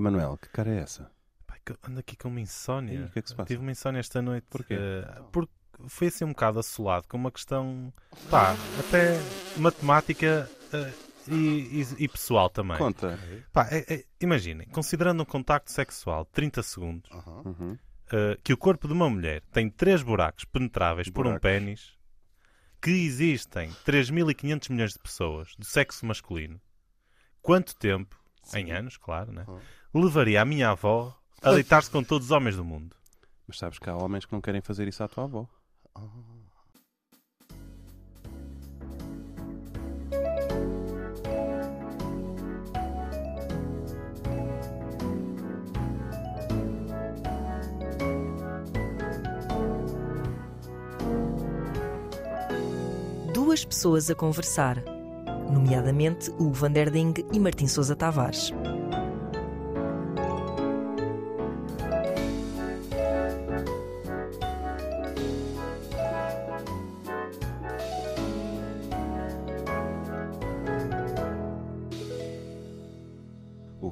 Emanuel, que cara é essa? Eu ando aqui com uma insónia. O que é que se passa? Tive uma insónia esta noite. Porquê? eh, porque foi assim um bocado assolado com uma questão, pá, até matemática eh, e, e- e pessoal também. Conta. Pá, é- é- imaginem, considerando um contacto sexual de 30 segundos. Uhum. eh, que o corpo de uma mulher tem três buracos penetráveis por um Buracos. pênis, que existem 3.500 milhões de pessoas do sexo masculino, quanto tempo, em anos, claro, né, Uhum. Levaria a minha avó a deitar-se com todos os homens do mundo? Mas sabes que há homens que não querem fazer isso à tua avó. Duas pessoas a conversar, nomeadamente Hugo van der Ding e Martim Sousa Tavares.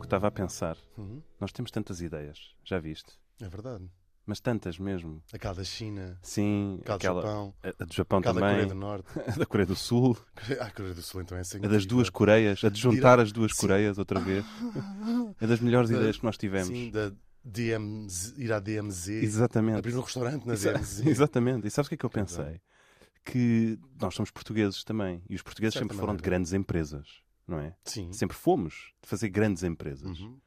Estava a pensar, Uhum. nós temos tantas ideias, já viste? É verdade. Mas tantas mesmo. Aquela da China, Sim, aquela do aquela, Japão, a, a do Japão aquela da Coreia também, do Norte. a da Coreia do Sul, Ah, a Coreia do Sul então é assim. a das duas Coreias, a de juntar as duas Sim. Coreias outra vez. É das melhores Da- ideias que nós tivemos. Sim, da DMZ, ir à DMZ. Exatamente. Abrir um restaurante na Exa- DMZ. Exatamente. E sabes o que é que eu Exato. pensei? Que nós somos portugueses também. E os portugueses De sempre foram de maneira. grandes empresas, não é? Sim. Sempre fomos de fazer grandes empresas. Uhum.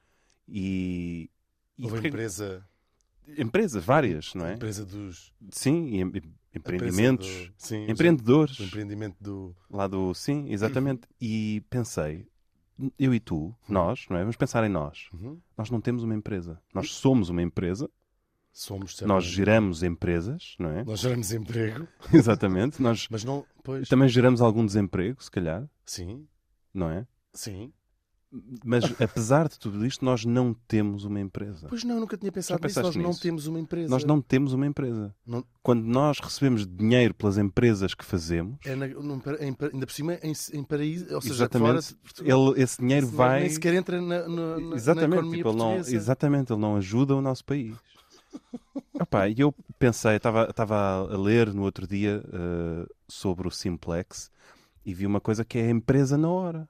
E. e Houve a porquê- empresa, Empresas, várias, não é? empresa dos Sim, e em- empreendimentos. do- sim, Empreendedores. o empreendimento do Lá do. Sim, exatamente. E pensei, eu e tu, nós, não é? Vamos pensar em nós. Uhum. Nós não temos uma empresa. Nós somos uma empresa, somos nós certamente. geramos empresas, não é? nós geramos emprego, Exatamente. Nós mas não, pois, também geramos algum desemprego, se calhar, sim, não é? sim. Mas apesar de tudo isto, nós não temos uma empresa. Pois não, nunca tinha pensado nisso. Nós pensaste não nisso? temos uma empresa. Nós não temos uma empresa. Não- Quando nós recebemos dinheiro pelas empresas que fazemos, É na, em ainda por cima em, em paraíso, ou seja, exatamente, fora ele, esse dinheiro Esse vai. Nem sequer entra na, na, exatamente, na tipo, ele não, exatamente, ele não ajuda o nosso país. Epá, E eu pensei, estava estava a ler no outro dia eh, sobre o Simplex e vi uma coisa que é a empresa na hora.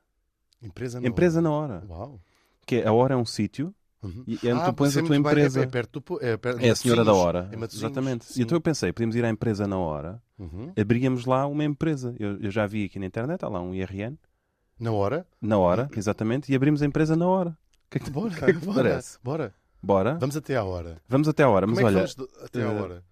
Empresa não. Empresa na hora. Uau. Que é, a hora é um sítio Uhum. e é onde Ah, tu pões a tua bem, empresa. É, é perto do, é, perto É a senhora da hora. Matosinhos, Exatamente. sim. E então eu pensei, podíamos ir à empresa na hora, Uhum. abríamos lá uma empresa. Eu, eu já vi aqui na internet, há lá um IRN, Na hora? na hora, exatamente, e abrimos a empresa na hora. O que é que, Bora, que, é que bora, parece? bora. Bora? Vamos até à hora. Vamos até à hora, mas Como é que olha, do- até à eh, hora?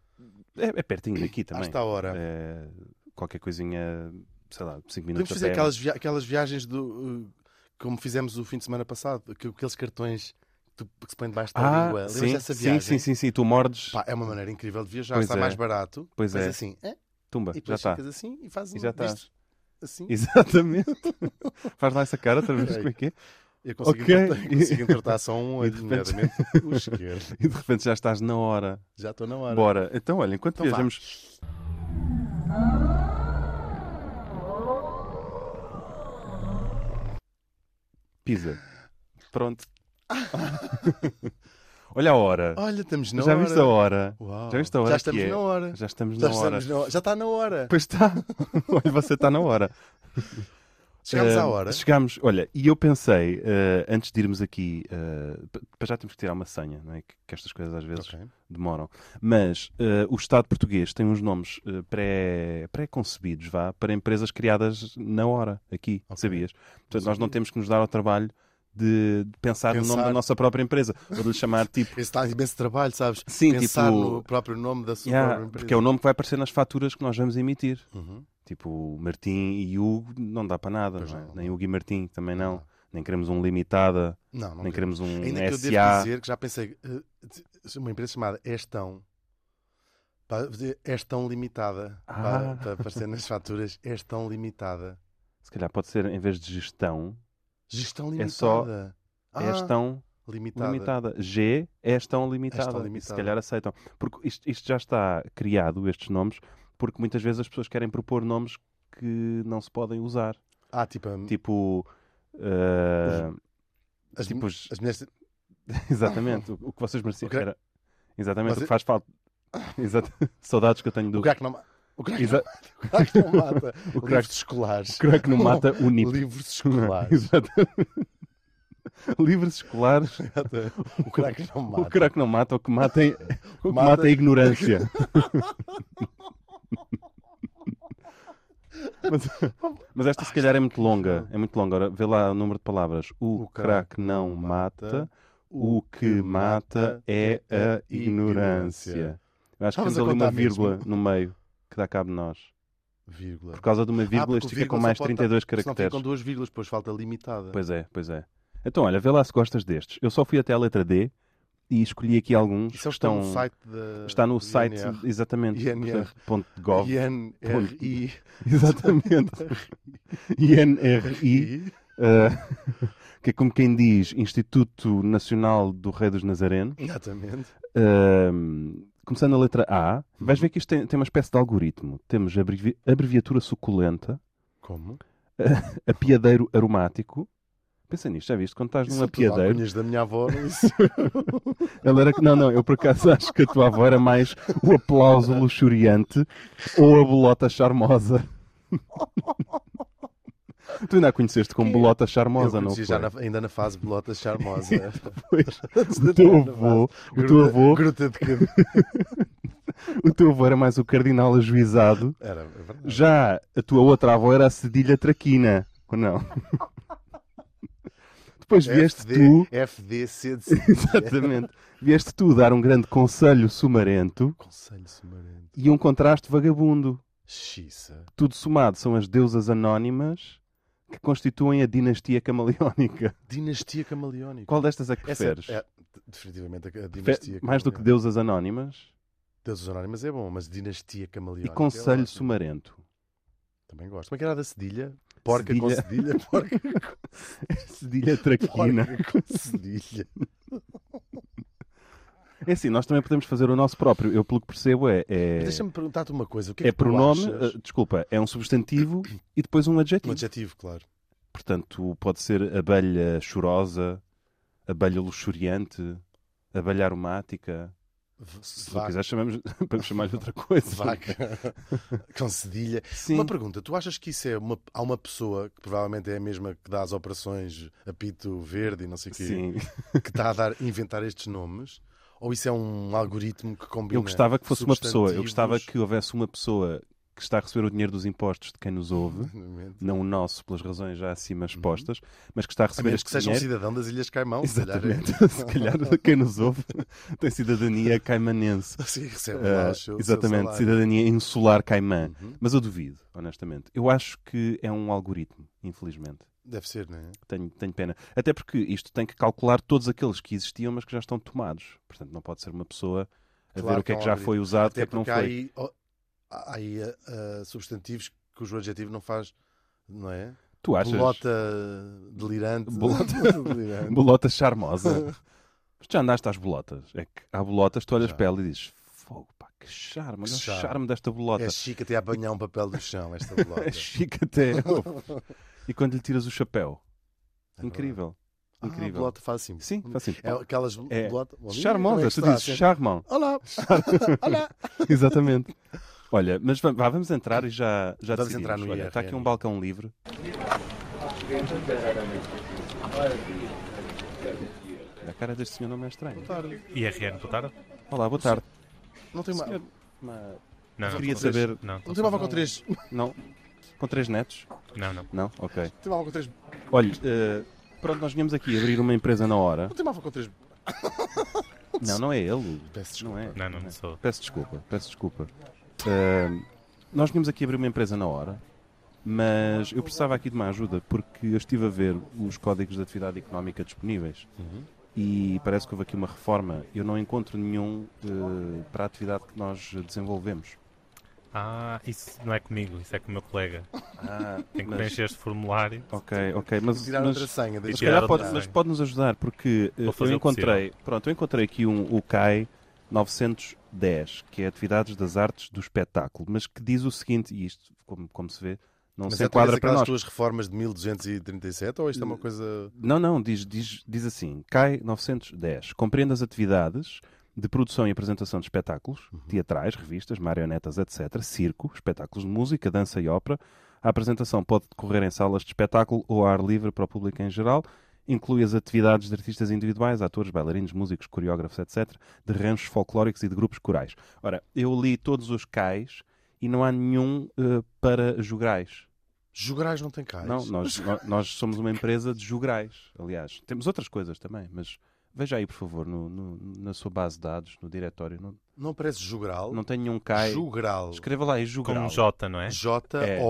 é, é pertinho daqui também. Hasta à hora. É, qualquer coisinha, sei lá, 5 Podemos minutos a fazer aquelas, via- aquelas viagens do, uh, como fizemos o fim de semana passado, que- aqueles cartões que, se põem debaixo da Ah, língua. Sim, dessa sim, viagem? sim, sim, sim, tu mordes, Pá, é uma maneira incrível de viajar, Pois está é. mais barato. Pois Faz é. assim, é, tumba, e já está. assim e fazes E já um disto, assim. Exatamente. Faz lá essa cara outra vez, como é que é? Eu consigo, Ok. entortar, consigo entortar só um, E de repente- nomeadamente o esquerdo. E de repente já estás na hora. Já estou na hora. Bora. Então, olha, enquanto Então vá. Pisa. Pronto. olha a hora. Olha, estamos na Já hora. viste a hora? Uau. Já viste a hora Já estamos é? na hora. Já estamos Já, na hora. estamos na hora. Já está na hora. Pois está. olha, você está na hora. Chegámos Eh, à hora. Chegámos, olha, e eu pensei, eh, antes de irmos aqui, para já temos que tirar uma senha, não é? Que, que estas coisas às vezes Ok. demoram. Mas eh, o Estado português tem uns nomes pré- pré-concebidos, vá, para empresas criadas na hora, aqui, Ok. sabias? Portanto, nós não temos que nos dar ao trabalho de, de pensar, no nome Pensar. da nossa própria empresa, ou de lhe chamar tipo. Esse está imenso trabalho, sabes? Sim, Pensar tipo. no próprio nome da sua Yeah, própria empresa. porque é o nome que vai aparecer nas faturas que nós vamos emitir. Uhum. Tipo, Martim e Hugo não dá para nada, não é? não. nem Hugo e Martim também não. Não. Nem queremos um limitada, Não, nem queremos um Ainda que eu devo SA. dizer que já pensei, eh, uma empresa chamada Estão, pá, Estão Limitada, Ah. para, para aparecer nas faturas, Estão Limitada. Se calhar pode ser, em vez de gestão, Gestão É limitada. só Ah, é limitada. limitada. G é gestão limitada. E se limitada. calhar aceitam. Porque isto, isto já está criado, estes nomes, porque muitas vezes as pessoas querem propor nomes que não se podem usar. Ah, tipo, Tipo. eh, as, tipo as mulheres Exatamente. O, o que vocês mereciam O crack- era. Exatamente. O que faz falta. Exato. Saudades que eu tenho do. O crack não, o crack Exa- o crack não mata. O crack- Livros escolares. O crack não mata o NIP. Livros escolares. Exatamente. Livros escolares. o crack não mata. O crack não mata, o que mata é, o que Mata- mata é ignorância. Mas, mas esta se calhar é muito longa. É muito longa. Ora, vê lá o número de palavras. O, O crack não mata, o que mata é a ignorância. Eu acho que temos ali uma contar mesmo? vírgula no meio que dá cabo de nós. Vírgula. Por causa de uma Ah, vírgula, o fica com vírgula mais só pode 32 estar- senão caracteres. ficam duas vírgulas, depois falta limitada. Pois é, pois é. Então, olha, vê lá se gostas destes. Eu só fui até a letra D e escolhi aqui alguns Isso estão... no site da Está no site, INR. exatamente, INR. portanto, ponto .gov. INRI. Exatamente. INRI, eh, que é como quem diz Instituto Nacional do Rei dos Nazarenos. Exatamente. Ahm, começando na letra A, vais ver que isto tem, tem uma espécie de algoritmo. Temos abrevi- abreviatura suculenta, Como? apiadeiro aromático. Pensa nisto, já viste? Quando estás num Isso é alcunhas da minha avó, não é isso? Ela era... Não, não, eu por acaso acho que a tua avó era mais o aplauso luxuriante ou a bolota charmosa. tu ainda a conheceste como bolota Eu charmosa, não foi? já na- ainda na fase bolota charmosa. Pois, o teu avô, o teu avô, Gruta de o teu avô era mais o cardinal ajuizado. Era, é verdade. Já a tua outra avó era a cedilha traquina, ou não? Depois vieste FD, tu, FDC exatamente, vieste tu dar um grande conselho sumarento Conselho sumarento. e um contraste vagabundo. Xiça. Tudo somado são as deusas anónimas que constituem a dinastia camaleónica. Dinastia camaleónica. Qual destas é que preferes? é, definitivamente a, a Fe- dinastia Mais do que deusas anónimas Deuses anónimas é bom, mas dinastia camaleónica. e é conselho ótimo. sumarento. Também gosto. Como é que era da cedilha? Porca com Cedilha. cedilha? Porca Cedilha traquina. Porca com cedilha. É assim, nós também podemos fazer o nosso próprio. Eu, pelo que percebo, é. é... Deixa-me perguntar-te uma coisa. O que é, É que pronome, achas? eh, desculpa, é um substantivo e depois um Um adjetivo. adjetivo, claro. Portanto, pode ser abelha chorosa, abelha luxuriante, abelha aromática. Se Vaca. quiseres, chamamos, podemos chamar-lhe outra coisa. Vaca com cedilha. Sim. Uma pergunta, tu achas que isso é uma, há uma pessoa que provavelmente é a mesma que dá as operações a pito verde e não sei o quê, Sim. que está a dar, inventar estes nomes? Ou isso é um algoritmo que combina Eu gostava que fosse uma pessoa. Eu gostava que houvesse uma pessoa que está a receber o dinheiro dos impostos de quem nos ouve, não o nosso, pelas razões já acima expostas, mas que está a A receber menos este que seja um dinheiro. cidadão das Ilhas Caimão. se calhar Exatamente. Se calhar quem nos ouve tem cidadania caimanense. Sim, recebe lá o seu, o seu exatamente, cidadania insular caimã. Uhum. Mas eu duvido, honestamente. Eu acho que é um algoritmo, infelizmente. Deve ser, não é? Tenho, tenho pena. Até porque isto tem que calcular todos aqueles que existiam, mas que já estão tomados. Portanto, não pode ser uma pessoa a Claro ver o que é que é já foi usado, o que é que não foi. aí, há aí ah, substantivos cujo adjetivo não faz, não é? Tu achas? Bolota delirante. Bolota- delirante. Bolota charmosa. Mas já andaste às bolotas. É que há bolotas, tu olhas Já. para ela e dizes: Fogo, pá, que charme, Que charme. charme desta bolota. É chique até a apanhar um papel do chão, esta bolota. É chique até. e quando lhe tiras o chapéu? É Incrível. Ah, a Incrível. bolota faz assim. Sim, faz assim. É aquelas É bolota... Bom dia, Charmosa, é tu dizes charmão. Olá! Olá! Exatamente. Olha, mas va- vá, vamos entrar e já, já Vamos decidimos. entrar no Olha, está aqui um balcão livre. A cara deste senhor não é estranho. IRN, boa tarde? Olá, boa tarde. Não tem uma... Senhor, uma- Não, não, Queria com saber- Não, Não tem uma avó com três... Não? Com três netos? não, não. Não? Ok. Não tem uma avó com três... Olha, eh, pronto, nós viemos aqui abrir uma empresa na hora. Não tem uma avó com três... Não, não é ele. Peço desculpa. Não é? Não, não, não sou. Peço desculpa, peço desculpa. Ahm, nós vimos aqui abrir uma empresa na hora, mas eu precisava aqui de uma ajuda porque eu estive a ver os códigos de atividade económica disponíveis Uhum. e parece que houve aqui uma reforma. Eu não encontro nenhum eh, para a atividade que nós desenvolvemos. Ah, isso não é comigo, isso é com o meu colega. Ah, Tem que mas- preencher este formulário. Ok, ok, mas, Tirar mas outra senha. Outra pode, senha. mas pode-nos ajudar porque eh, eu encontrei, pronto, eu encontrei aqui um, o CAI 910, que é Atividades das Artes do Espetáculo, mas que diz o seguinte, e isto, como, como se vê, Não Mas se é enquadra para nós. tuas reformas de 1237 ou isto é uma coisa. Não, não, diz, diz, diz assim: CAI 910 compreende as atividades de produção e apresentação de espetáculos, Uhum. teatrais, revistas, marionetas, etc., circo, espetáculos de música, dança e ópera. A apresentação pode decorrer em salas de espetáculo ou ar livre para o público em geral. Inclui as atividades de artistas individuais, atores, bailarinos, músicos, coreógrafos, etc., de ranchos folclóricos e de grupos corais. Ora, eu li todos os CAIs e não há nenhum eh, para jograis. Jograis não tem cais. Não, nós, nó- nós somos uma empresa de jograis, aliás. Temos outras coisas também, mas veja aí, por favor, no- no- na sua base de dados, no diretório. Não, Não parece jogral. não tem nenhum CAI. Jogral. Escreva lá aí, jogral. Com J, não é? É.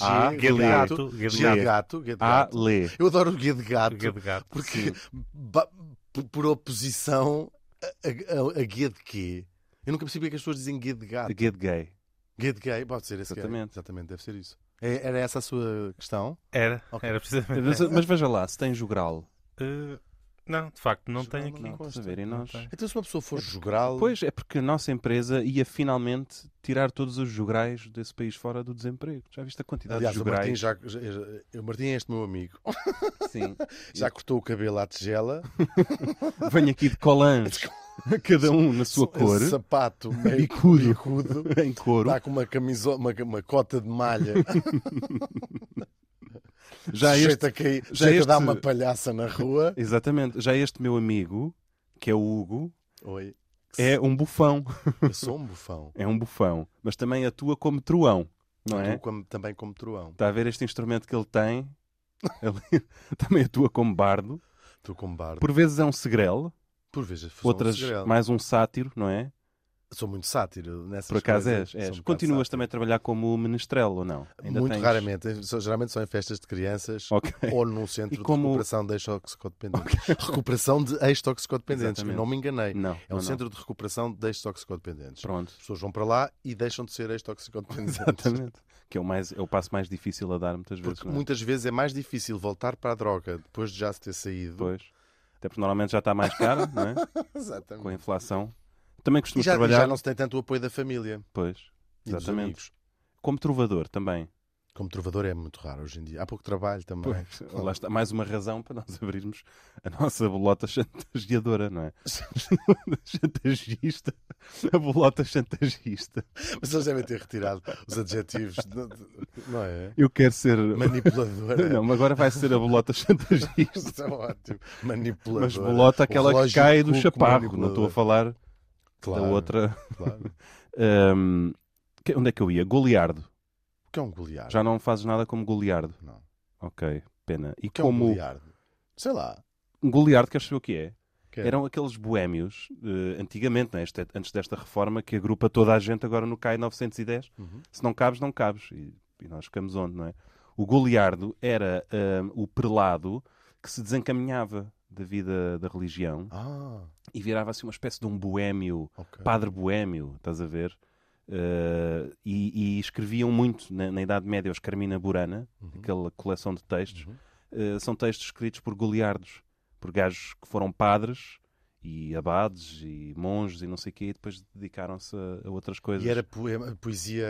A, G G de gato, G de de gato. gato. G de A, gato. lê. Eu adoro o G de gato. G de gato. Porque, ba- por, oposição a, a, a G de quê? Eu nunca percebi que as pessoas dizem G de gato. G de gay. G de gay, pode ser esse gay. Exatamente. Exatamente, deve ser isso. É- Era essa a sua questão? Era, Ok. era precisamente. Mas, mas veja lá, se tem jogral. Eh, não, de facto, não tem não aqui. Estás a ver? E Não nós... Então se uma pessoa for jogral... Pois, é porque a nossa empresa ia finalmente tirar todos os jograis desse país fora do desemprego. Já viste a quantidade Aliás, de o Martim, jograis? já, já- já- o Martim é este meu amigo. Sim. Já cortou o cabelo à tigela. Venho aqui de colãs, cada um na sua cor, Sapato meio Bicudo. bicudo. em couro. Está com uma camisola, uma, uma cota de malha. Já sujeito este, a, cair, já a dar este- uma palhaça na rua. exatamente, já este meu amigo, que é o Hugo, Oi. é um bufão. Eu sou um bufão. É um bufão, mas também atua como truão, não é? Tu como- também como truão. Está a ver este instrumento que ele tem? Ele também atua como bardo. Tu como bardo. Por vezes é um segrel, Por vezes um outras segrel. mais um sátiro, não é? Sou muito sátiro nessas Por acaso coisas. és. És. um Continuas também a trabalhar como menestrel ou não? Ainda Muito tens- raramente. Geralmente são em festas de crianças Ok. ou num centro como- de recuperação de ex-toxicodependentes. Recuperação de ex-toxicodependentes, não me enganei. Não, É um não, não. centro de recuperação de ex-toxicodependentes. Pronto. As pessoas vão para lá e deixam de ser ex-toxicodependentes. Exatamente. Que é o, mais, é o passo mais difícil a dar muitas vezes. Porque é? muitas vezes é mais difícil voltar para a droga depois de já se ter saído. Pois. Até porque normalmente já está mais cara, não é? Exatamente. Com a inflação. Também E costumas já, trabalhar. já não se tem tanto o apoio da família Pois. Exatamente. Como trovador também. Como trovador é muito raro hoje em dia. Há pouco trabalho também. Pois. Lá está. Mais uma razão para nós abrirmos a nossa bolota chantageadora, não é? Chantagista. A bolota chantagista. Mas eles devem ter retirado os adjetivos, não é? Eu quero ser. Manipuladora. Não, mas agora vai ser a bolota chantagista. Isso é ótimo. Manipuladora. Mas bolota aquela que cai do chaparro. Não estou a falar Claro, da outra. claro. Que- onde é que eu ia? Goliardo. O que é um goleado? Já não fazes nada como Goliardo. Não. Ok, pena. E O que é um como goleado? Sei lá. um Goliardo, queres saber o que é? Que é? Eram aqueles boémios, eh, antigamente, né, este- antes desta reforma, que agrupa toda a gente agora no CAI 910. Uhum. Se não cabes, não cabes. E, e nós ficamos onde, não é? O Goliardo era ahm, o prelado que se desencaminhava da vida da religião Ah, e virava-se uma espécie de um boémio, ok. padre boémio, estás a ver? Eh, e, e escreviam muito na, na Idade Média os Carmina Burana, Uhum. aquela coleção de textos. Uhum. Eh, são textos escritos por goliardos, por gajos que foram padres e abades e monges e não sei o quê, e depois dedicaram-se a, a outras coisas. E era poema- poesia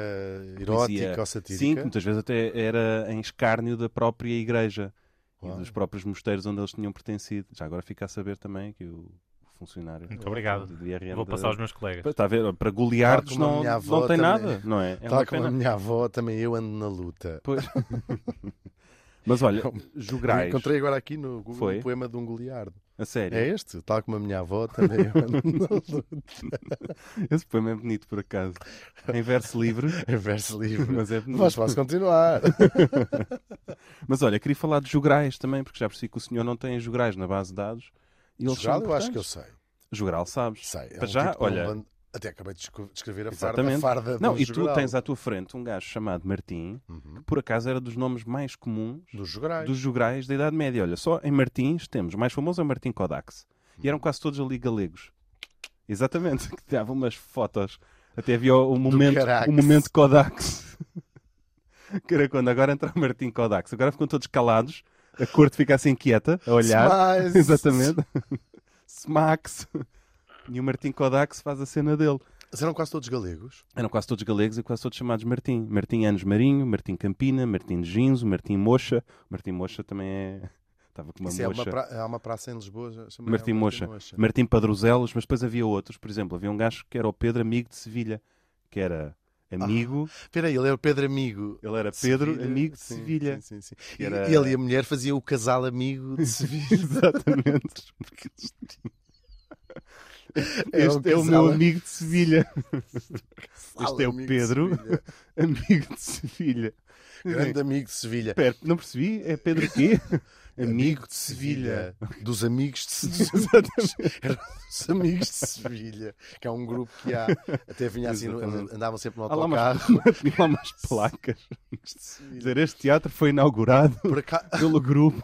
erótica Poesia- ou satírica? Sim, que muitas vezes até era em escárnio da própria igreja Uau. e dos próprios mosteiros onde eles tinham pertencido. Já agora fica a saber também que o funcionário Muito obrigado. Vou da- passar aos meus colegas. Está a ver? Para a não, não tem também. nada, não é? É Tal como a minha avó, também eu ando na luta. Pois. Mas olha, jograis, Encontrei agora aqui no Google Foi? um poema de um goleardo. a sério. É este? Tal como a minha avó, também. Esse poema é bonito, por acaso. Em verso livre, Em verso livre. mas é bonito. Mas posso continuar. Mas olha, queria falar de jograis também, porque já percebi que o senhor não tem jograis na base de dados. E eles Jogral eu acho que eu sei. Jogral, sabes? Sei. É um já, tipo olha- Até acabei de escre- de escrever a farda, a farda Não, e tu tens à tua frente um gajo chamado Martim, Uhum. que por acaso era dos nomes mais comuns Dos jograis. dos jograis da Idade Média. Olha, só em Martins temos, o mais famoso é o Martim Kodax. E Uhum. eram quase todos ali galegos. Exatamente, que davam umas fotos. Até havia o, o momento, o momento Kodax. que era quando agora entra o Martim Kodax. Agora ficam todos calados, a corte fica assim quieta, a olhar. Smiles. Exatamente. Smax. E o Martim Kodax faz a cena dele. Mas eram quase todos galegos. Eram quase todos galegos e quase todos chamados Martim. Martim Anos Marinho, Martim Campina, Martim de Ginzo, Martim Mocha. Martim Mocha também é. Estava com uma Isso é mocha. uma pra... Há uma praça em Lisboa. chamada Martim Mocha. Martim Padrozelos, mas depois havia outros. Por exemplo, havia um gajo que era o Pedro Amigo de Sevilha, que era amigo. Espera aí, ele era o Pedro Amigo. Ele era Pedro Sevilha. Amigo de Sim, Sevilha. Sim, sim, era- E ele e a mulher faziam o casal amigo de Sevilha. Exatamente. É Este é o casal meu amigo. de Sevilha. Este é o Pedro. Amigo de Sevilha. Grande amigo de Sevilha. Espera, não percebi? É Pedro quê? Amigo de Sevilha. Dos amigos de Sevilha. Dos amigos de Sevilha. Que é um grupo que há. Até vinha assim, Exatamente. andavam sempre no Há lá umas, autocarro. tinha lá umas placas. de. Dizer, este teatro foi inaugurado cá, pelo grupo,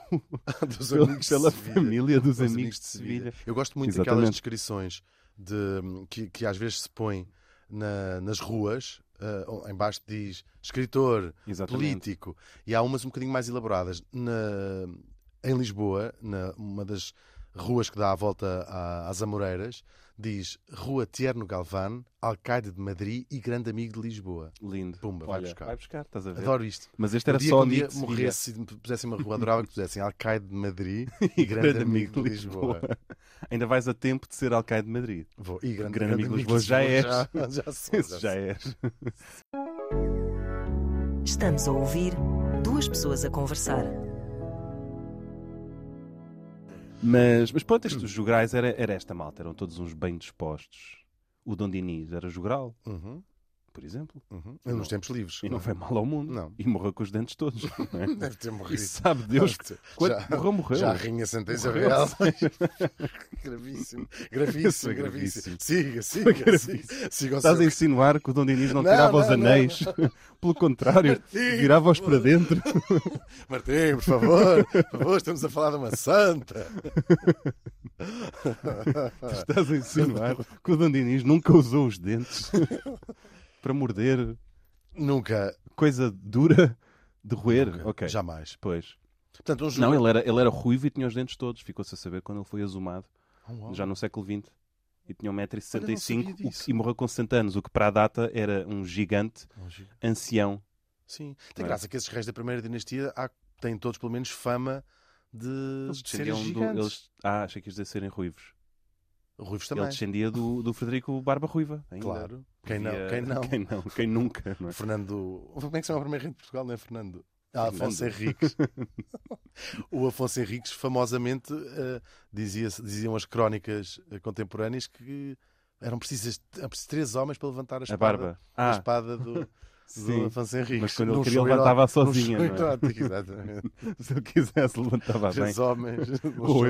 dos pela, amigos de pela Sevilha. família dos Dos amigos de Sevilha. Eu gosto muito Exatamente. daquelas descrições de, que, que às vezes se põe na- nas ruas, uh, em baixo diz escritor, Exatamente. político, e há umas um bocadinho mais elaboradas. Na, em Lisboa, na, uma das ruas que dá a volta à- às Amoreiras, diz Rua Tierno Galván, Alcaide de Madrid e Grande Amigo de Lisboa. Lindo. Pumba, vai Olha, buscar. vai buscar, estás a ver? Adoro isto. Mas este Um era dia só que um dia morresse e me pusessem uma rua, adorava que pusessem Alcaide de Madrid e Grande, Amigo de Lisboa. Ainda vais a tempo de ser Alcaide de Madrid. Vou. E grande, Grande amigo de Lisboa já és. Já, já sou, já já sou. és. Estamos a ouvir duas pessoas a conversar. Mas, mas pronto, estes jograis era, era esta malta, eram todos uns bem dispostos. O Dom Diniz era jogral, Uhum, por exemplo, uhum. Nos tempos livres. e não foi mal ao mundo. Não. E morreu com os dentes todos. é? Deve ter E morrido. sabe Deus, ter- quando já, morreu, morreu. já a rinha sentença Morreu, real. Gravíssimo. é Gravíssimo, gravíssimo. gravíssimo. Siga, siga, gravíssimo. siga. Siga Estás a seu... insinuar que o Dom Diniz não, Não, tirava os não, não. anéis? Pelo contrário, virava-os para dentro. Martim, por favor, por favor, estamos a falar de uma santa. Estás a insinuar que o Dom Diniz nunca usou os dentes para morder Nunca. coisa dura de roer? nunca, Ok. Jamais. Pois. Portanto, um jogo... Não, ele era, ele era ruivo e tinha os dentes todos. Ficou-se a saber quando ele foi azumado, Oh, uau. já no século XX. E tinha Olha, não 1,65m sabia o que- disso. e morreu com 60 anos, o que para a data era um gigante ancião. Sim. Tem é? graça que esses reis da primeira dinastia há- têm todos pelo menos fama de, Eles de serem descendiam do. gigantes. Eles... Ah, achei que ias dizer serem ruivos. Ruivos Ele também. descendia do, do Frederico Barba Ruiva. ainda. Claro. Quem não? Quem não? Quem não? Quem nunca? Não é? Fernando. Como é que se chama o primeiro rei de Portugal? Não é Fernando? Ah. Afonso Henriques. o Afonso Henriques, famosamente, eh, dizia diziam as crónicas eh, contemporâneas que eram precisas precisos três homens para levantar a A espada, barba. a Ah, espada do, do sim. Afonso Henriques. Mas quando ele queria, levantava show não é? Se ele quisesse, levantava bem. Três homens. Ou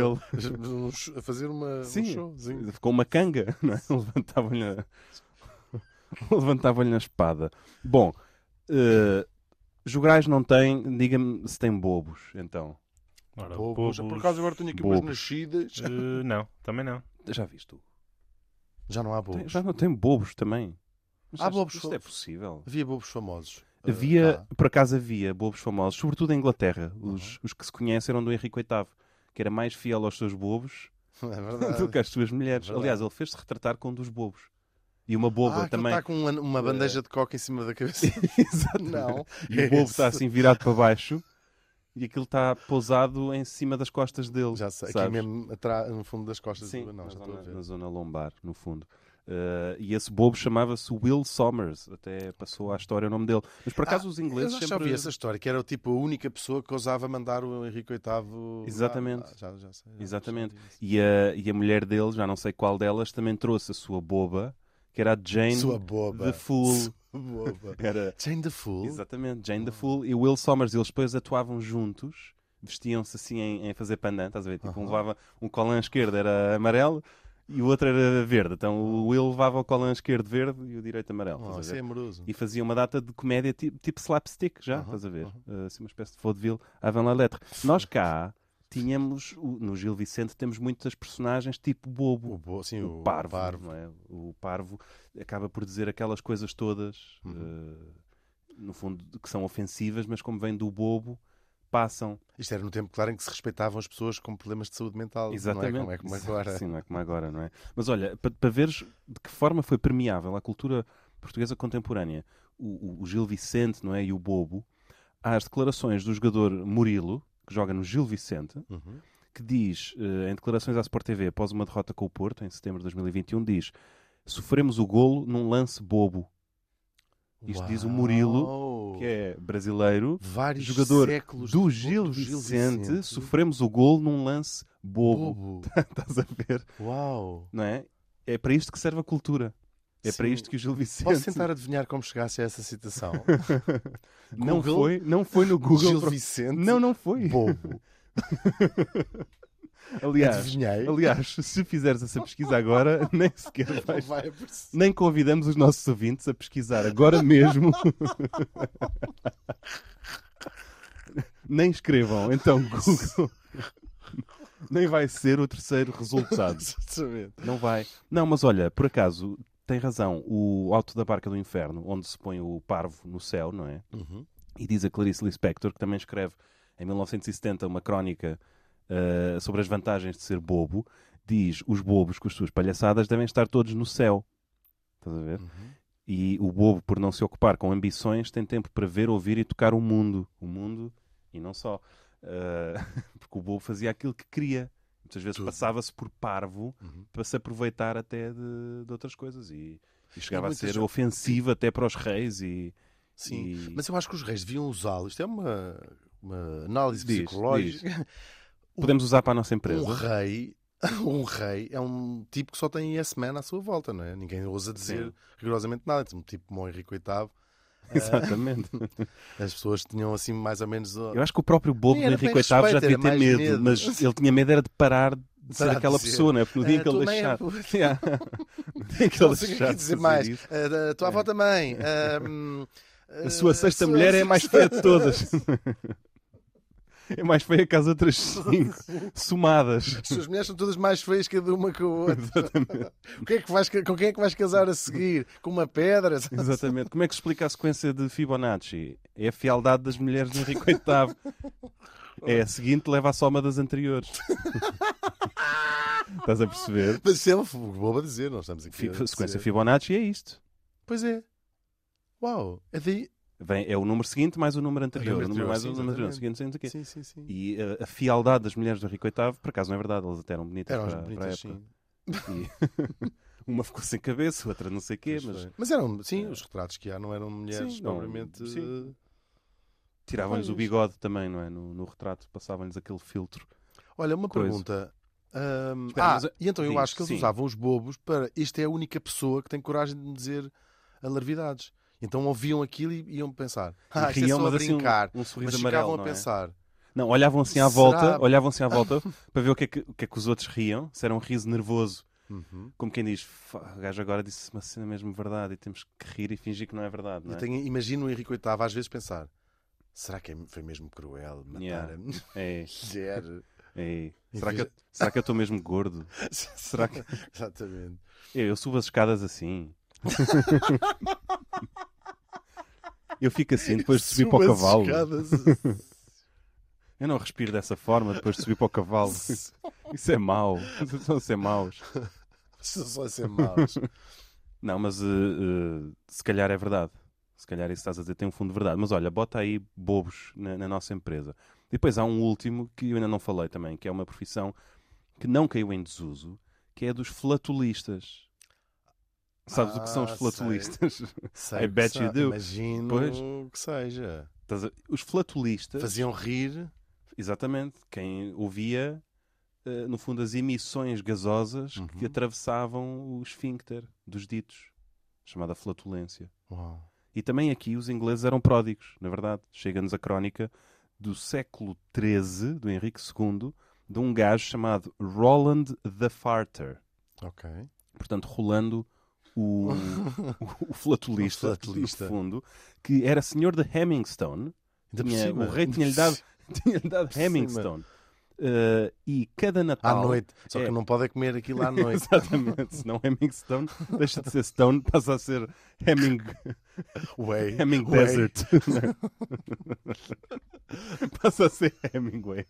show- a fazer uma, Sim. um showzinho. Ficou uma canga, não é? Levantavam-lhe a... Levantavam-lhe a espada. Bom, eh, jograis não têm, diga-me se tem bobos, então. Ora, Bobos. bobos, Por acaso agora tenho aqui umas Bobos. nascidas. eh, não, também não. Já viste tu? Já não há Tem- bobos. já não tem bobos também. Mas Há isto- bobos Isto é possível. Havia bobos famosos. Ah, Havia, cá. por acaso havia bobos famosos, sobretudo em Inglaterra. Os, Uhum. os que se conhecem eram do Henrique VIII, que era mais fiel aos seus bobos É do que às suas mulheres. Verdade. Aliás, ele fez-se retratar com um dos bobos. E uma boba ah, também. está com uma, uma bandeja de coca em cima da cabeça. Exato. Não. E É o bobo está assim virado para baixo e aquilo está pousado em cima das costas dele. Já sei, aqui mesmo atrás, no fundo das costas. Sim, do... Não, na, já zona, ver. na zona lombar, no fundo. Uh, e esse bobo chamava-se Will Somers, até passou à história o nome dele. Mas por acaso Ah, os ingleses Eu já sempre. ouvi essa história, que era tipo a única pessoa que ousava mandar o Henrique VIII. Exatamente. Ah, já, já sei, já- Exatamente. já. E a, e a mulher dele, já não sei qual delas, também trouxe a sua boba, que era a Jane Sua boba. the Fool. Sua boba. Era, Jane the Fool. exatamente, Jane the Fool e Will Somers. Eles depois atuavam juntos, vestiam-se assim em, em fazer pandan, estás a ver? Tipo, um Aham. levava um colã esquerdo era amarelo e o outro era verde. Então o Will levava o colã esquerdo verde e o direito amarelo. Oh, isso é amoroso. E fazia uma data de comédia tipo, tipo slapstick, já, Aham, estás a ver? Uh, assim, uma espécie de vaudeville avant la lettre. Nós cá tínhamos, no Gil Vicente, temos muitas personagens tipo bobo. O, bo... Sim, o, o, parvo, não é? O parvo acaba por dizer aquelas coisas todas, Uhum. uh, no fundo, que são ofensivas, mas como vem do bobo, passam. Isto era no tempo, claro, em que se respeitavam as pessoas com problemas de saúde mental. Exatamente. Não é como, é como agora. Sim, não é como agora, não é? Mas olha, para, para veres de que forma foi permeável a cultura portuguesa contemporânea, o, o, o Gil Vicente, não é? E o Bobo, as declarações do jogador Murilo, que joga no Gil Vicente, Uhum. que diz, eh, em declarações à Sport TV, após uma derrota com o Porto, em setembro de 2021, diz: Sofremos o golo num lance bobo. Isto diz o Murilo, Uau! que é brasileiro, Vários jogador do Gil, do Gil Vicente, Vicente. sofremos o golo num lance bobo. Bobo. Estás a ver? Uau! Não é? É para isto que serve a cultura. É para Sim. isto que o Gil Vicente. Posso tentar adivinhar como chegasse a essa citação? não Google? foi, não foi no Google. Gil Vicente. Não, não foi. Bobo. Aliás, Adivinhei. aliás, se fizeres essa pesquisa agora, nem sequer vais. vai. Nem convidamos os nossos ouvintes a pesquisar agora mesmo. Nem escrevam, então Google. Nem vai ser o terceiro resultado. Exatamente. Não vai. Não, mas olha, por acaso, tem razão. O Alto da Barca do Inferno, onde se põe o parvo no céu, não é? Uhum. E diz a Clarice Lispector, que também escreve em 1970 uma crónica ah, sobre as vantagens de ser bobo, diz os bobos com as suas palhaçadas devem estar todos no céu. Estás a ver? Uhum. E o bobo, por não se ocupar com ambições, tem tempo para ver, ouvir e tocar o mundo. O mundo e não só. Ah, porque o bobo fazia aquilo que queria. Muitas vezes passava-se por parvo Uhum. para se aproveitar até de, de outras coisas. E, e chegava a ser ofensivo até para os reis. E, Sim. e- Mas eu acho que os reis deviam usá-lo. Isto é uma, uma análise Diz, psicológica. podemos usar para a nossa empresa. Um rei, um rei é um tipo que só tem yes man à sua volta, não é? Ninguém ousa dizer Sim. rigorosamente nada. Um tipo como o Henrique VIII. Exatamente. As pessoas tinham assim mais ou menos. uh, Eu acho que o próprio bobo do era Henrique VIII já devia ter medo, medo. mas ele tinha medo era de parar de ser de aquela dizer. pessoa, não é? Porque no dia "Ah, que ele é deixar. puta." Yeah. No dia que ele é deixar de dizer mais. isso. Ah, a tua avó também. Hum, A sua ah, sexta sua mulher é a mais feia de todas. É mais feia que as outras cinco, somadas. As suas mulheres são todas mais feias cada uma com a outra. O que é que vais, com quem é que vais casar a seguir? Com uma pedra? Exatamente. Como é que se explica a sequência de Fibonacci? É a fialdade das mulheres de Henrique VIII. É a seguinte, leva à soma das anteriores. Estás a perceber? Mas isso é um bobo a dizer, não estamos aqui. A sequência. Fibonacci é isto. Pois é. Uau. É daí. Vem, é o número seguinte mais o número anterior. O número mais o número anterior. Seguinte, o quê. Sim, sim, sim. E a, a fialdade das mulheres do Henrique VIII, por acaso não é verdade, elas até eram bonitas Eram para, para a bonitas, época. E uma ficou sem cabeça, outra não sei o quê, mas. Mas eram, sim, os retratos que há não eram mulheres Sim, propriamente. sim. tiravam-lhes o bigode também, não é? No, no retrato, passavam-lhes aquele filtro. Olha, uma Coisa. pergunta. Ahm, Espera, ah, mas, e então eu acho que eles sim. usavam os bobos para. Isto é a única pessoa que tem coragem de me dizer alarvidades. Então ouviam aquilo e iam pensar. Ah, isto é riam, só a mas assim um- brincar. um, sorriso mas amarelo, ficavam não a é? pensar. Não, olhavam assim à Será? volta, olhavam assim à volta para ver o que, é que, o que é que os outros riam, se era um riso nervoso, Uhum. como quem diz, "Fá, o gajo agora disse uma cena mesmo verdade e temos que rir e fingir que não é verdade, não é? tenho, imagino o Henrique VIII às vezes pensar: será que é- foi mesmo cruel matar Yeah. a É, mulher? é. E Será, que, eu- será que eu estou mesmo gordo? Será que- Exatamente. Eu, eu subo as escadas assim. Eu fico assim depois de subir para o cavalo. Eu não respiro dessa forma depois de subir para o cavalo. Isso é mau. Estão a ser maus. Só a ser maus. Não, mas eh, eh, se calhar é verdade. Se calhar isso estás a dizer tem um fundo de verdade. Mas olha, bota aí bobos na, na nossa empresa. E depois há um último que eu ainda não falei também, que é uma profissão que não caiu em desuso, que é a dos flatulistas. Sabes o que são os Ah, flatulistas? Sei I que bet you do. Imagino Pois. que seja. Os flatulistas, Faziam rir. exatamente, quem ouvia, eh, no fundo, as emissões gasosas que Uhum. atravessavam o esfíncter dos ditos, chamada flatulência. Uau. E também aqui os ingleses eram pródigos, na verdade. Chega-nos a crónica do século XIII, do Henrique II, de um gajo chamado Roland the Farter. Ok. Portanto, rolando o, o, flatulista, O flatulista. fundo, que era senhor de Hemmingstone. Ainda por Tinha- o rei tinha-lhe dado, tinha dado. Hemmingstone. Uh, e cada À Natal. noite. Só é- que não pode é comer aquilo à noite. Exatamente. Se não Hemming Stone, deixa de ser Stone, passa a ser Hemming, Way. Hemming Way. Desert. passa a ser Hemingway.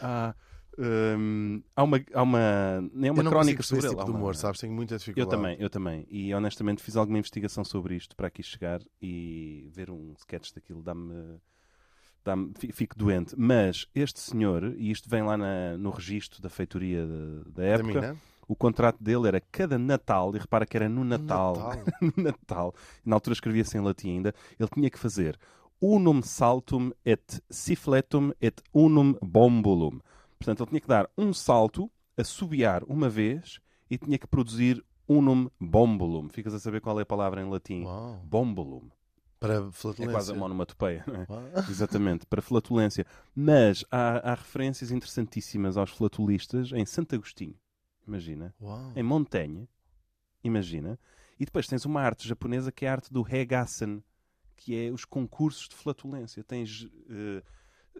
Há, hum, há uma, há uma, nem é uma eu crónica sobre esse ele. tipo de uma- humor, sabes? Tenho muita Eu dificuldade. também, eu também. E honestamente fiz alguma investigação sobre isto para aqui chegar e ver um sketch daquilo dá-me. fi- Fico doente. Mas este senhor, e isto vem lá na- no registro da feitoria da, da Da época, mina? o contrato dele era cada Natal, e repara que era no Natal, Natal. no Natal, na altura escrevia-se em latim ainda, ele tinha que fazer unum saltum et siffletum et unum bombulum. Portanto, ele tinha que dar um salto, assobiar uma vez e tinha que produzir unum bombulum. Ficas a saber qual é a palavra em latim? Uau. Bombulum. Para É flatulência. quase uma onomatopeia, não é? Exatamente, para flatulência. Mas há, há referências interessantíssimas aos flatulistas em Santo Agostinho. Imagina Uau. em Montanha, imagina, e depois tens uma arte japonesa que é a arte do Hegassen, que é os concursos de flatulência. Tens eh,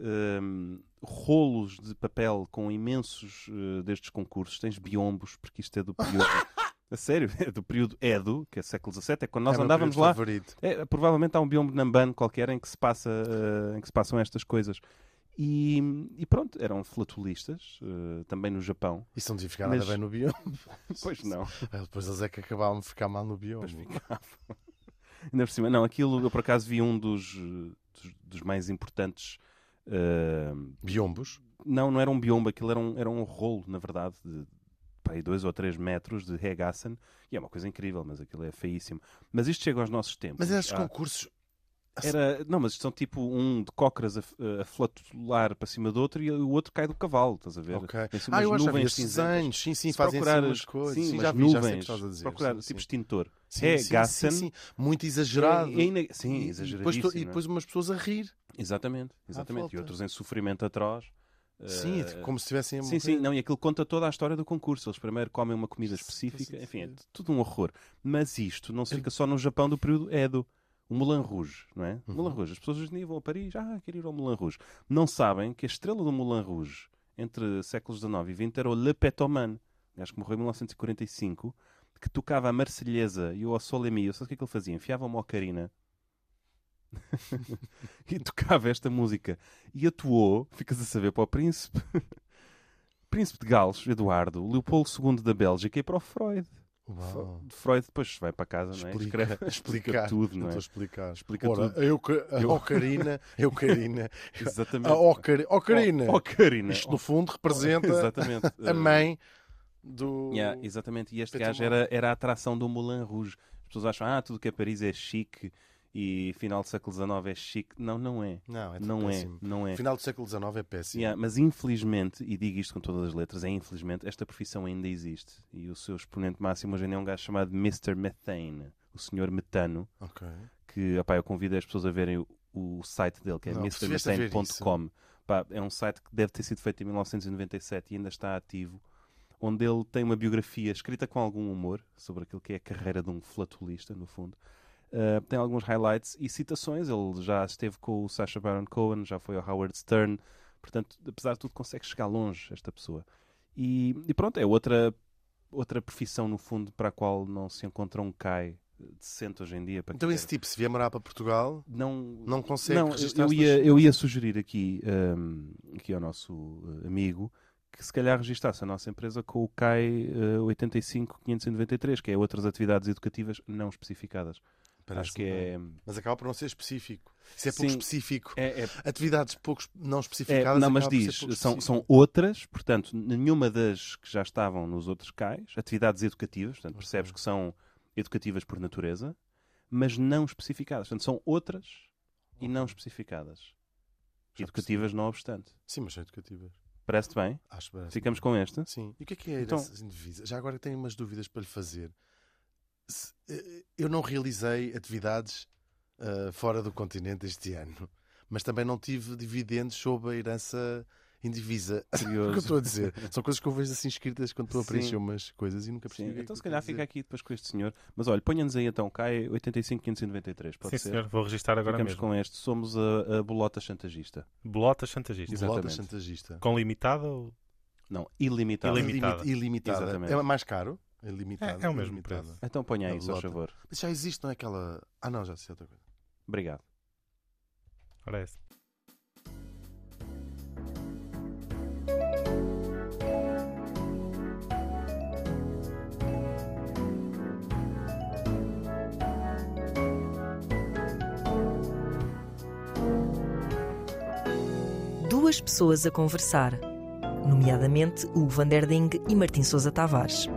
ehm, rolos de papel com imensos eh, destes concursos, tens biombos, porque isto é do período. a sério, é do período Edo, que é século XVII, é quando nós É andávamos lá. Favorito. É, provavelmente há um biombo Namban qualquer em que se, passa, eh, em que se passam estas coisas. E, e pronto, eram flatulistas, eh, também no Japão. Isso não devia ficar Mas- nada bem no bioma. Pois não. Ah, Depois eles é que acabavam de ficar mal no bioma. Depois ficavam. Ainda por cima, não, aquilo eu por acaso vi um dos, dos, dos mais importantes. Eh, Biombos? não, não era um biombo, aquilo era um, era um rolo, na verdade, de pá, dois ou três metros de Hegassen. E é uma coisa incrível, mas aquilo é feíssimo. Mas isto chega aos nossos tempos. Mas esses Há- concursos. Era, não, mas são tipo um de cócoras a, a flatular para cima do outro e o outro cai do cavalo, estás a ver? Ok. Tem assim Ah, eu acho que nuvens cinzentas. desenhos. Sim, sim, fazem assim umas coisas. sim, Sim, já vi, já sei o que nuvens, estás a dizer. procurar, sim, tipo sim. extintor. Sim, É sim, sim, sim, Muito exagerado. É- é Sim, E- e exageradíssimo. depois, e é? depois umas pessoas a rir. Exatamente, exatamente. E outros em sofrimento atroz. Sim, Eh, como se estivessem a Sim, sim, não, e aquilo conta toda a história do concurso. Eles primeiro comem uma comida específica, sim, enfim, é sim. tudo um horror. Mas isto não se fica só no Japão do período Edo. O Moulin Rouge, não é? Uhum. Moulin Rouge. As pessoas hoje em dia vão a Paris, ah, quero ir ao Moulin Rouge. Não sabem que a estrela do Moulin Rouge entre séculos XIX e XX era o Le Petoman, acho que morreu em 1945, que tocava a Marselhesa e o O Sole Mio. Sabe o que é que ele fazia? Enfiava uma ocarina e tocava esta música. E atuou, ficas a saber, para o príncipe. Príncipe de Gales, Eduardo, Leopoldo II da Bélgica e para o Freud. Uau. Freud depois vai para casa, não é? Explica, Escreve, explicar tudo, não é? Explicar. Explica Ora, tudo. A, euca, a Eu- ocarina, a ocarina, Exatamente. a ocari- ocarina. O- Ocarina. Isto, no fundo, representa Exatamente. a mãe do... Yeah, exatamente. E este Peter gajo era, era a atração do Moulin Rouge. As pessoas acham, ah, tudo que é Paris é chique e final do século XIX é chique. Não, não é. Não, é não péssimo. é. Não é. Final do século XIX é péssimo. Yeah, mas infelizmente, e digo isto com todas as letras, é infelizmente, esta profissão ainda existe. E o seu exponente máximo hoje em dia é um gajo chamado Mr. Methane, o senhor metano, que opá, eu convido as pessoas a verem o, o site dele, que é mrmethane.com. É um site que deve ter sido feito em 1997 e ainda está ativo, onde ele tem uma biografia escrita com algum humor sobre aquilo que é a carreira de um flatulista, no fundo. Uh, tem alguns highlights e citações. Ele já esteve com o Sacha Baron Cohen, já foi ao Howard Stern. Portanto, apesar de tudo, consegue chegar longe esta pessoa. E, e pronto, é outra, outra profissão, no fundo, para a qual não se encontra um CAI decente hoje em dia. Então esse tipo, se vier morar para Portugal, não, não consegue não, eu- ia, eu ia sugerir aqui, um, aqui ao nosso uh, amigo que se calhar registasse a nossa empresa com o CAI uh, 85593, que é outras atividades educativas não especificadas. Acho que é, Mas acaba por não ser específico. Isso é pouco Sim. específico. é, é Atividades pouco não É, especificadas. não, mas diz, são, são outras, portanto, nenhuma das que já estavam nos outros cais, atividades educativas, portanto, percebes que são educativas por natureza, mas não especificadas. Portanto, são outras e não especificadas. Já Educativas não obstante. Sim, mas são educativas. Parece-te bem? Acho bem. Ficamos com esta? Sim. E o que é que é Então-? Já agora tenho umas dúvidas para lhe fazer. Eh, eu não realizei atividades ah, fora do continente este ano, mas também não tive dividendos sobre a herança indivisa. o que eu estou a dizer? São coisas que eu vejo assim escritas quando estou a preencher umas coisas e nunca percebi. Sim, é então se calhar fica dizer. aqui depois com este senhor. Mas olha, ponha-nos aí então, cá é 85593, pode Sim, ser? senhor, vou registrar agora Ficamos mesmo. com este. Somos a, a bolota chantagista. Bolota chantagista. Exato. Bolota Exatamente. chantagista. Com limitada ou. Não, ilimitada. Ilimitada. Ilimi- Ilimitada. Exatamente. É mais caro? Ilimitada. É- é o mesmo Ilimitada. preço. Então ponha aí, só bolota. favor. Mas já existe, não é aquela. Ah, não, já sei outra coisa. Obrigado. Ora, é essa. Duas pessoas a conversar, nomeadamente o Van der Ding e Martim Sousa Tavares.